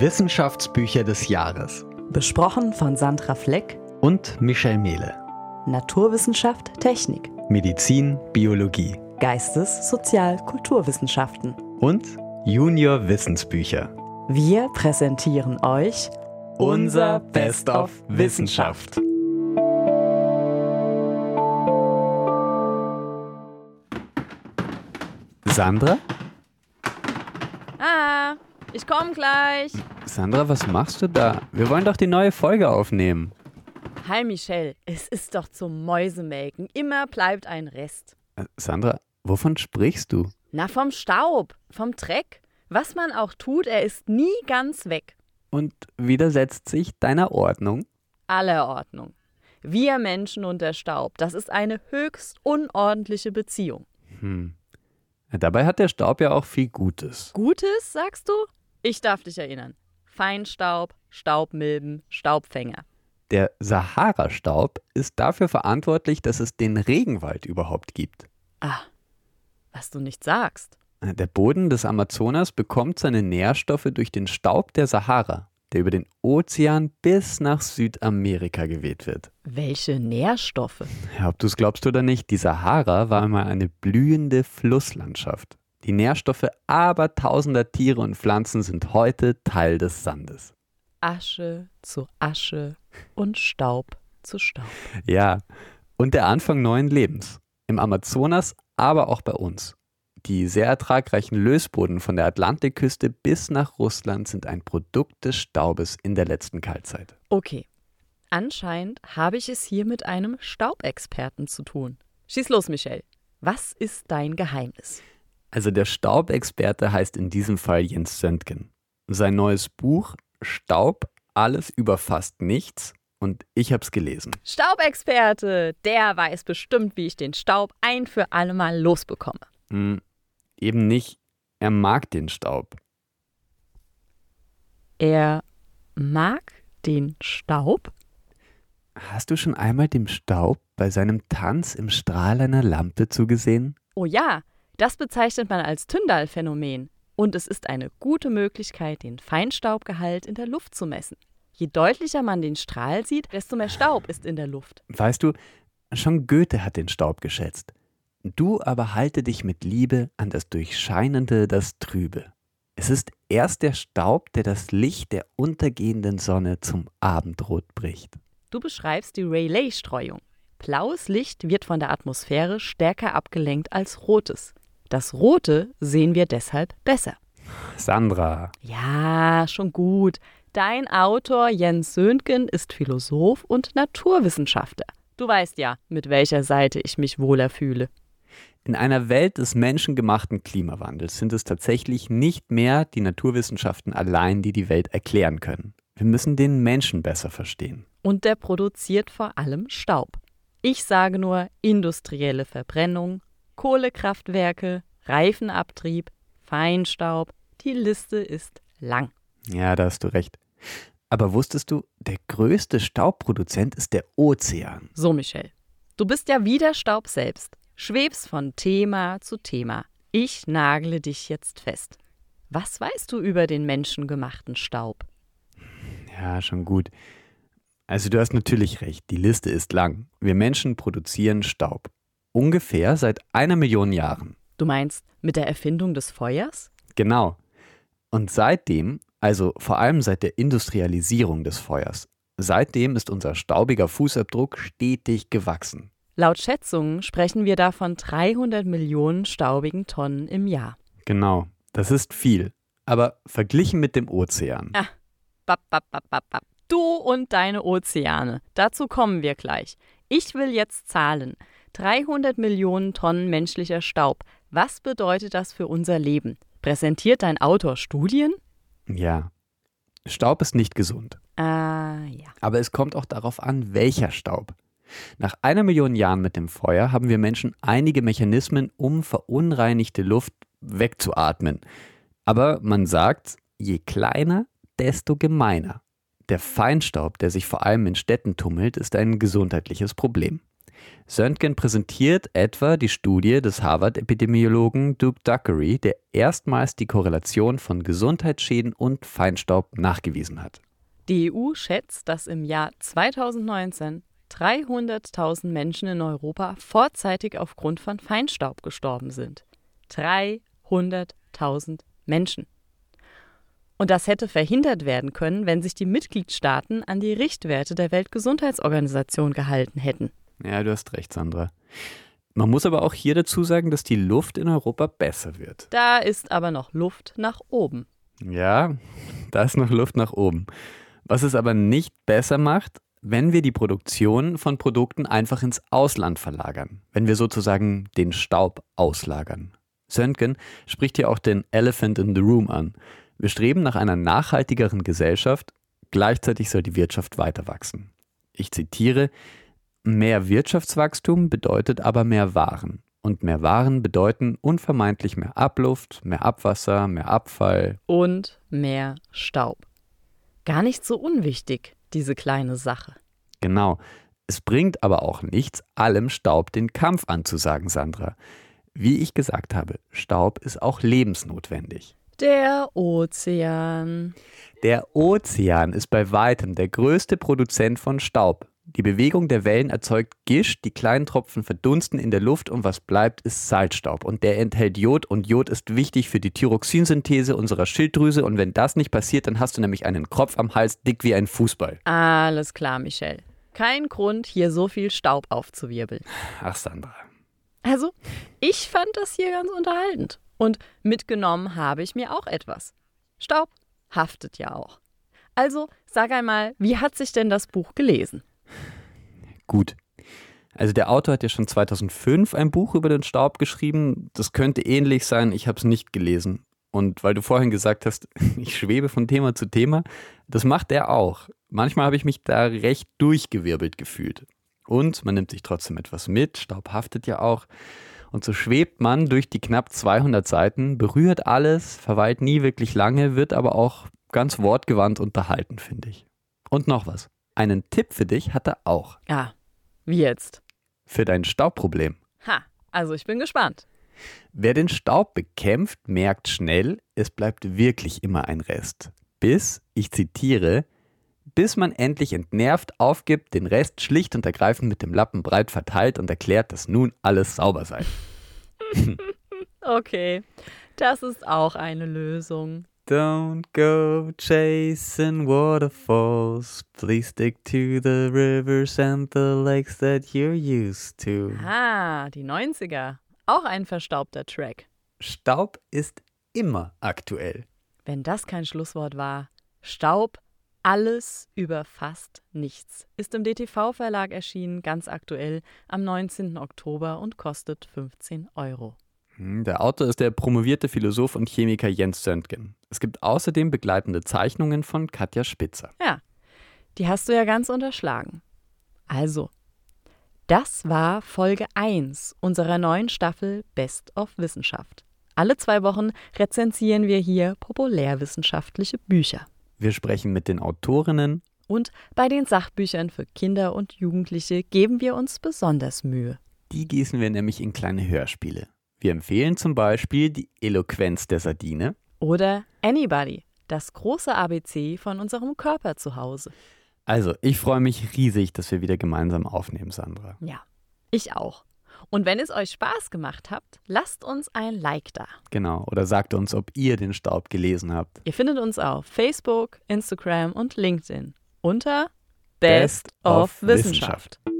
Wissenschaftsbücher des Jahres. Besprochen von Sandra Fleck und Michel Mehle. Naturwissenschaft, Technik. Medizin, Biologie. Geistes-, Sozial-, Kulturwissenschaften. Und Junior Wissensbücher. Wir präsentieren euch unser Best of Wissenschaft. Sandra? Ah, ich komm gleich. Sandra, was machst du da? Wir wollen doch die neue Folge aufnehmen. Hi Michelle, es ist doch zum Mäusemelken. Immer bleibt ein Rest. Äh, Sandra, wovon sprichst du? Na, vom Staub, vom Dreck. Was man auch tut, er ist nie ganz weg. Und widersetzt sich deiner Ordnung? Aller Ordnung. Wir Menschen und der Staub, das ist eine höchst unordentliche Beziehung. Hm. Dabei hat der Staub ja auch viel Gutes. Gutes, sagst du? Ich darf dich erinnern. Feinstaub, Staubmilben, Staubfänger. Der Sahara-Staub ist dafür verantwortlich, dass es den Regenwald überhaupt gibt. Ah, was du nicht sagst. Der Boden des Amazonas bekommt seine Nährstoffe durch den Staub der Sahara, der über den Ozean bis nach Südamerika geweht wird. Welche Nährstoffe? Ja, ob du es glaubst oder nicht, die Sahara war einmal eine blühende Flusslandschaft. Die Nährstoffe abertausender Tiere und Pflanzen sind heute Teil des Sandes. Asche zu Asche und Staub zu Staub. Ja, und der Anfang neuen Lebens. Im Amazonas, aber auch bei uns. Die sehr ertragreichen Lösboden von der Atlantikküste bis nach Russland sind ein Produkt des Staubes in der letzten Kaltzeit. Okay. Anscheinend habe ich es hier mit einem Staubexperten zu tun. Schieß los, Michelle. Was ist dein Geheimnis? Also der Staubexperte heißt in diesem Fall Jens Söntgen. Sein neues Buch Staub, alles über fast nichts und ich habe es gelesen. Staubexperte, der weiß bestimmt, wie ich den Staub ein für alle Mal losbekomme. Hm, eben nicht. Er mag den Staub. Er mag den Staub? Hast du schon einmal dem Staub bei seinem Tanz im Strahl einer Lampe zugesehen? Oh ja, das bezeichnet man als Tyndall-Phänomen. Und es ist eine gute Möglichkeit, den Feinstaubgehalt in der Luft zu messen. Je deutlicher man den Strahl sieht, desto mehr Staub ist in der Luft. Weißt du, schon Goethe hat den Staub geschätzt. Du aber halte dich mit Liebe an das Durchscheinende, das Trübe. Es ist erst der Staub, der das Licht der untergehenden Sonne zum Abendrot bricht. Du beschreibst die Rayleigh-Streuung. Blaues Licht wird von der Atmosphäre stärker abgelenkt als rotes. Das Rote sehen wir deshalb besser. Sandra. Ja, schon gut. Dein Autor Jens Söntgen ist Philosoph und Naturwissenschaftler. Du weißt ja, mit welcher Seite ich mich wohler fühle. In einer Welt des menschengemachten Klimawandels sind es tatsächlich nicht mehr die Naturwissenschaften allein, die die Welt erklären können. Wir müssen den Menschen besser verstehen. Und der produziert vor allem Staub. Ich sage nur industrielle Verbrennung, Kohlekraftwerke, Reifenabtrieb, Feinstaub. Die Liste ist lang. Ja, da hast du recht. Aber wusstest du, der größte Staubproduzent ist der Ozean. So, Michelle. Du bist ja wie der Staub selbst. Schwebst von Thema zu Thema. Ich nagle dich jetzt fest. Was weißt du über den menschengemachten Staub? Ja, schon gut. Also du hast natürlich recht, die Liste ist lang. Wir Menschen produzieren Staub. Ungefähr seit einer Million Jahren. Du meinst mit der Erfindung des Feuers? Genau. Und seitdem, also vor allem seit der Industrialisierung des Feuers, seitdem ist unser staubiger Fußabdruck stetig gewachsen. Laut Schätzungen sprechen wir da von 300 Millionen staubigen Tonnen im Jahr. Genau, das ist viel. Aber verglichen mit dem Ozean. Ah, bap, bap, bap, bap, bap. Du und deine Ozeane. Dazu kommen wir gleich. Ich will jetzt zahlen. 300 Millionen Tonnen menschlicher Staub. Was bedeutet das für unser Leben? Präsentiert dein Autor Studien? Ja. Staub ist nicht gesund. Ah, ja. Aber es kommt auch darauf an, welcher Staub. Nach einer Million Jahren mit dem Feuer haben wir Menschen einige Mechanismen, um verunreinigte Luft wegzuatmen. Aber man sagt, je kleiner, desto gemeiner. Der Feinstaub, der sich vor allem in Städten tummelt, ist ein gesundheitliches Problem. Söntgen präsentiert etwa die Studie des Harvard-Epidemiologen Duke Dockery, der erstmals die Korrelation von Gesundheitsschäden und Feinstaub nachgewiesen hat. Die EU schätzt, dass im Jahr 2019 300.000 Menschen in Europa vorzeitig aufgrund von Feinstaub gestorben sind. 300.000 Menschen. Und das hätte verhindert werden können, wenn sich die Mitgliedstaaten an die Richtwerte der Weltgesundheitsorganisation gehalten hätten. Ja, du hast recht, Sandra. Man muss aber auch hier dazu sagen, dass die Luft in Europa besser wird. Da ist aber noch Luft nach oben. Ja, da ist noch Luft nach oben. Was es aber nicht besser macht, wenn wir die Produktion von Produkten einfach ins Ausland verlagern, wenn wir sozusagen den Staub auslagern. Söntgen spricht hier auch den Elephant in the Room an. Wir streben nach einer nachhaltigeren Gesellschaft, gleichzeitig soll die Wirtschaft weiter wachsen. Ich zitiere, mehr Wirtschaftswachstum bedeutet aber mehr Waren. Und mehr Waren bedeuten unvermeidlich mehr Abluft, mehr Abwasser, mehr Abfall. Und mehr Staub. Gar nicht so unwichtig, diese kleine Sache. Genau. Es bringt aber auch nichts, allem Staub den Kampf anzusagen, Sandra. Wie ich gesagt habe, Staub ist auch lebensnotwendig. Der Ozean. Der Ozean ist bei weitem der größte Produzent von Staub. Die Bewegung der Wellen erzeugt Gischt, die kleinen Tropfen verdunsten in der Luft und was bleibt, ist Salzstaub. Und der enthält Jod und Jod ist wichtig für die Thyroxinsynthese unserer Schilddrüse und wenn das nicht passiert, dann hast du nämlich einen Kropf am Hals, dick wie ein Fußball. Alles klar, Michelle. Kein Grund, hier so viel Staub aufzuwirbeln. Ach, Sandra. Also, ich fand das hier ganz unterhaltend. Und mitgenommen habe ich mir auch etwas. Staub haftet ja auch. Also, sag einmal, wie hat sich denn das Buch gelesen? Gut. Also der Autor hat ja schon 2005 ein Buch über den Staub geschrieben. Das könnte ähnlich sein, ich habe es nicht gelesen. Und weil du vorhin gesagt hast, ich schwebe von Thema zu Thema, das macht er auch. Manchmal habe ich mich da recht durchgewirbelt gefühlt. Und man nimmt sich trotzdem etwas mit, Staub haftet ja auch. Und so schwebt man durch die knapp 200 Seiten, berührt alles, verweilt nie wirklich lange, wird aber auch ganz wortgewandt unterhalten, finde ich. Und noch was. Einen Tipp für dich hat er auch. Ah, wie jetzt? Für dein Staubproblem. Ha, also ich bin gespannt. Wer den Staub bekämpft, merkt schnell, es bleibt wirklich immer ein Rest. Bis, ich zitiere, bis man endlich entnervt aufgibt, den Rest schlicht und ergreifend mit dem Lappen breit verteilt und erklärt, dass nun alles sauber sei. okay, das ist auch eine Lösung. Don't go chasing waterfalls. Please stick to the rivers and the lakes that you're used to. Ah, die 90er. Auch ein verstaubter Track. Staub ist immer aktuell. Wenn das kein Schlusswort war. Staub alles über fast nichts ist im DTV-Verlag erschienen, ganz aktuell am 19. Oktober und kostet 15 Euro. Hm, der Autor ist der promovierte Philosoph und Chemiker Jens Söntgen. Es gibt außerdem begleitende Zeichnungen von Katja Spitzer. Ja, die hast du ja ganz unterschlagen. Also, das war Folge 1 unserer neuen Staffel Best of Wissenschaft. Alle zwei Wochen rezensieren wir hier populärwissenschaftliche Bücher. Wir sprechen mit den Autorinnen. Und bei den Sachbüchern für Kinder und Jugendliche geben wir uns besonders Mühe. Die gießen wir nämlich in kleine Hörspiele. Wir empfehlen zum Beispiel die Eloquenz der Sardine. Oder Anybody, das große ABC von unserem Körper zu Hause. Also, ich freue mich riesig, dass wir wieder gemeinsam aufnehmen, Sandra. Ja, ich auch. Und wenn es euch Spaß gemacht hat, lasst uns ein Like da. Genau, oder sagt uns, ob ihr den Staub gelesen habt. Ihr findet uns auf Facebook, Instagram und LinkedIn unter Best, Best of, of Wissenschaft. Wissenschaft.